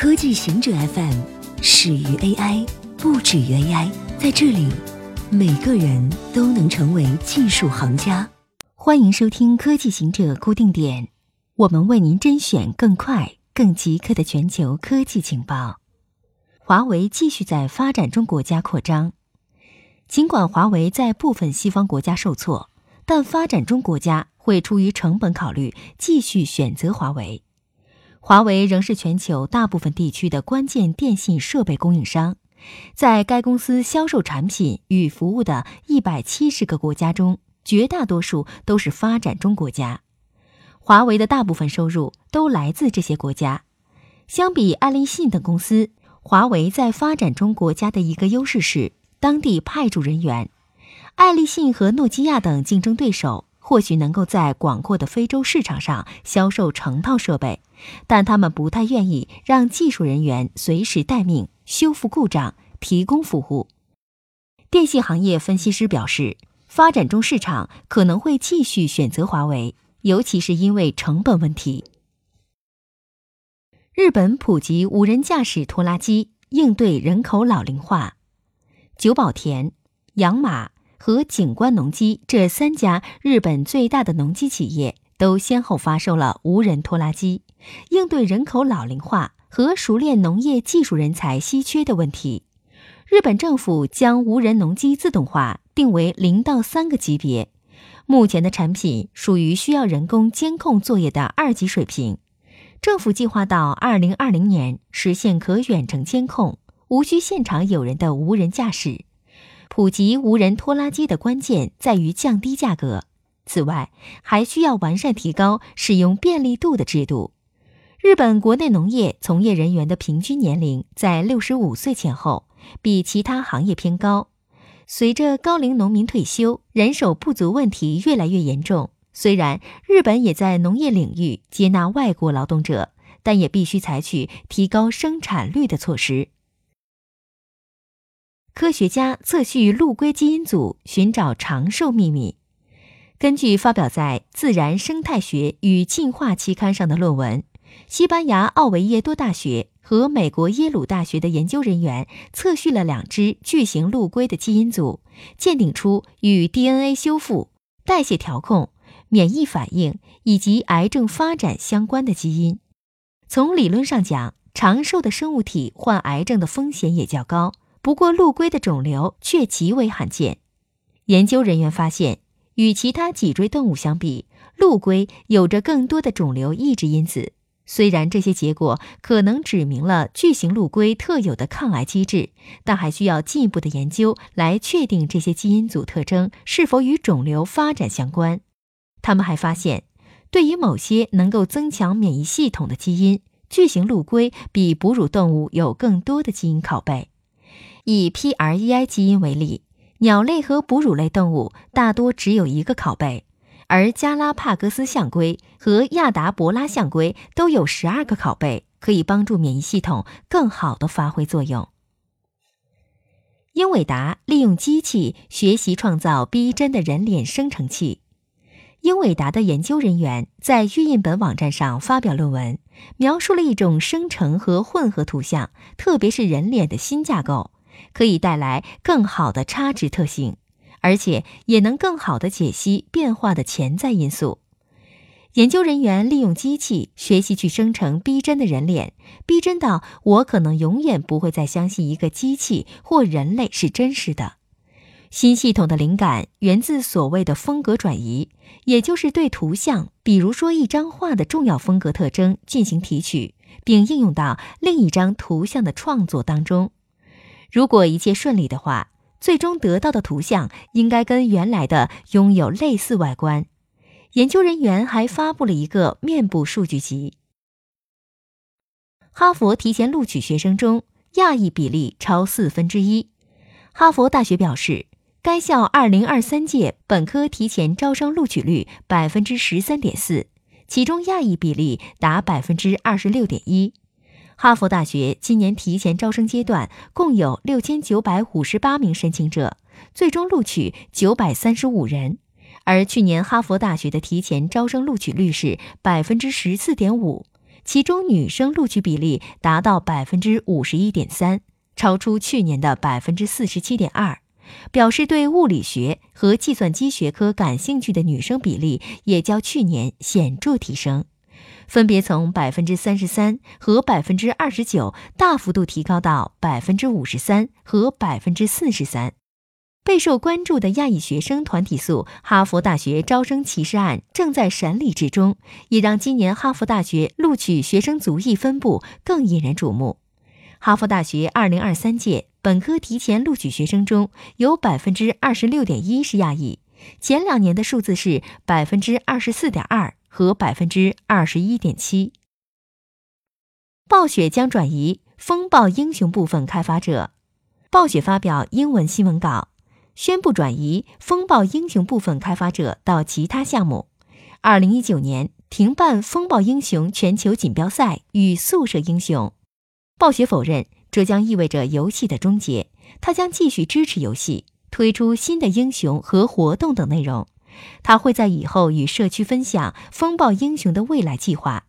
科技行者 FM 始于 AI，不止于 AI。在这里，每个人都能成为技术行家。欢迎收听科技行者固定点，我们为您甄选更快、更即刻的全球科技情报。华为继续在发展中国家扩张，尽管华为在部分西方国家受挫，但发展中国家会出于成本考虑继续选择华为。华为仍是全球大部分地区的关键电信设备供应商，在该公司销售产品与服务的一百七十个国家中，绝大多数都是发展中国家。华为的大部分收入都来自这些国家。相比爱立信等公司，华为在发展中国家的一个优势是当地派驻人员。爱立信和诺基亚等竞争对手。或许能够在广阔的非洲市场上销售成套设备，但他们不太愿意让技术人员随时待命、修复故障、提供服务。电信行业分析师表示，发展中市场可能会继续选择华为，尤其是因为成本问题。日本普及无人驾驶拖拉机，应对人口老龄化。久保田、养马。和景观农机这三家日本最大的农机企业都先后发售了无人拖拉机，应对人口老龄化和熟练农业技术人才稀缺的问题。日本政府将无人农机自动化定为零到三个级别，目前的产品属于需要人工监控作业的二级水平。政府计划到二零二零年实现可远程监控、无需现场有人的无人驾驶。普及无人拖拉机的关键在于降低价格。此外，还需要完善提高使用便利度的制度。日本国内农业从业人员的平均年龄在六十五岁前后，比其他行业偏高。随着高龄农民退休，人手不足问题越来越严重。虽然日本也在农业领域接纳外国劳动者，但也必须采取提高生产率的措施。科学家测序陆龟基因组，寻找长寿秘密。根据发表在《自然生态学与进化》期刊上的论文，西班牙奥维耶多大学和美国耶鲁大学的研究人员测序了两只巨型陆龟的基因组，鉴定出与 DNA 修复、代谢调控、免疫反应以及癌症发展相关的基因。从理论上讲，长寿的生物体患癌症的风险也较高。不过，陆龟的肿瘤却极为罕见。研究人员发现，与其他脊椎动物相比，陆龟有着更多的肿瘤抑制因子。虽然这些结果可能指明了巨型陆龟特有的抗癌机制，但还需要进一步的研究来确定这些基因组特征是否与肿瘤发展相关。他们还发现，对于某些能够增强免疫系统的基因，巨型陆龟比哺乳动物有更多的基因拷贝。以 PREI 基因为例，鸟类和哺乳类动物大多只有一个拷贝，而加拉帕戈斯象龟和亚达伯拉象龟都有十二个拷贝，可以帮助免疫系统更好的发挥作用。英伟达利用机器学习创造逼真的人脸生成器。英伟达的研究人员在预印本网站上发表论文，描述了一种生成和混合图像，特别是人脸的新架构。可以带来更好的差值特性，而且也能更好的解析变化的潜在因素。研究人员利用机器学习去生成逼真的人脸，逼真到我可能永远不会再相信一个机器或人类是真实的。新系统的灵感源自所谓的风格转移，也就是对图像，比如说一张画的重要风格特征进行提取，并应用到另一张图像的创作当中。如果一切顺利的话，最终得到的图像应该跟原来的拥有类似外观。研究人员还发布了一个面部数据集。哈佛提前录取学生中，亚裔比例超四分之一。哈佛大学表示，该校二零二三届本科提前招生录取率百分之十三点四，其中亚裔比例达百分之二十六点一。哈佛大学今年提前招生阶段共有六千九百五十八名申请者，最终录取九百三十五人，而去年哈佛大学的提前招生录取率是百分之十四点五，其中女生录取比例达到百分之五十一点三，超出去年的百分之四十七点二。表示对物理学和计算机学科感兴趣的女生比例也较去年显著提升，分别从百分之三十三和百分之二十九大幅度提高到百分之五十三和百分之四十三。备受关注的亚裔学生团体诉哈佛大学招生歧视案正在审理之中，也让今年哈佛大学录取学生族裔分布更引人瞩目。哈佛大学二零二三届本科提前录取学生中有百分之二十六点一是亚裔，前两年的数字是百分之二十四点二和百分之二十一点七。暴雪将转移风暴英雄部分开发者，暴雪发表英文新闻稿，宣布转移风暴英雄部分开发者到其他项目。二零一九年停办风暴英雄全球锦标赛与宿舍英雄。暴雪否认这将意味着游戏的终结，他将继续支持游戏，推出新的英雄和活动等内容。他会在以后与社区分享风暴英雄的未来计划。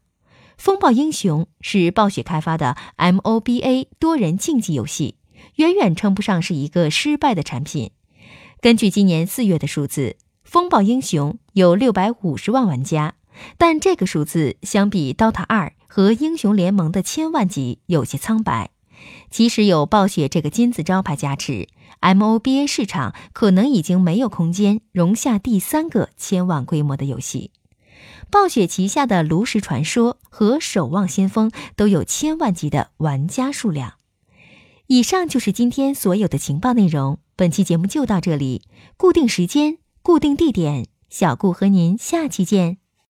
风暴英雄是暴雪开发的 MOBA 多人竞技游戏，远远称不上是一个失败的产品。根据今年四月的数字，风暴英雄有六百五十万玩家，但这个数字相比 DOTA 二。和英雄联盟的千万级有些苍白，即使有暴雪这个金字招牌加持，MOBA 市场可能已经没有空间容下第三个千万规模的游戏。暴雪旗下的炉石传说和守望先锋都有千万级的玩家数量。以上就是今天所有的情报内容，本期节目就到这里，固定时间，固定地点，小顾和您下期见。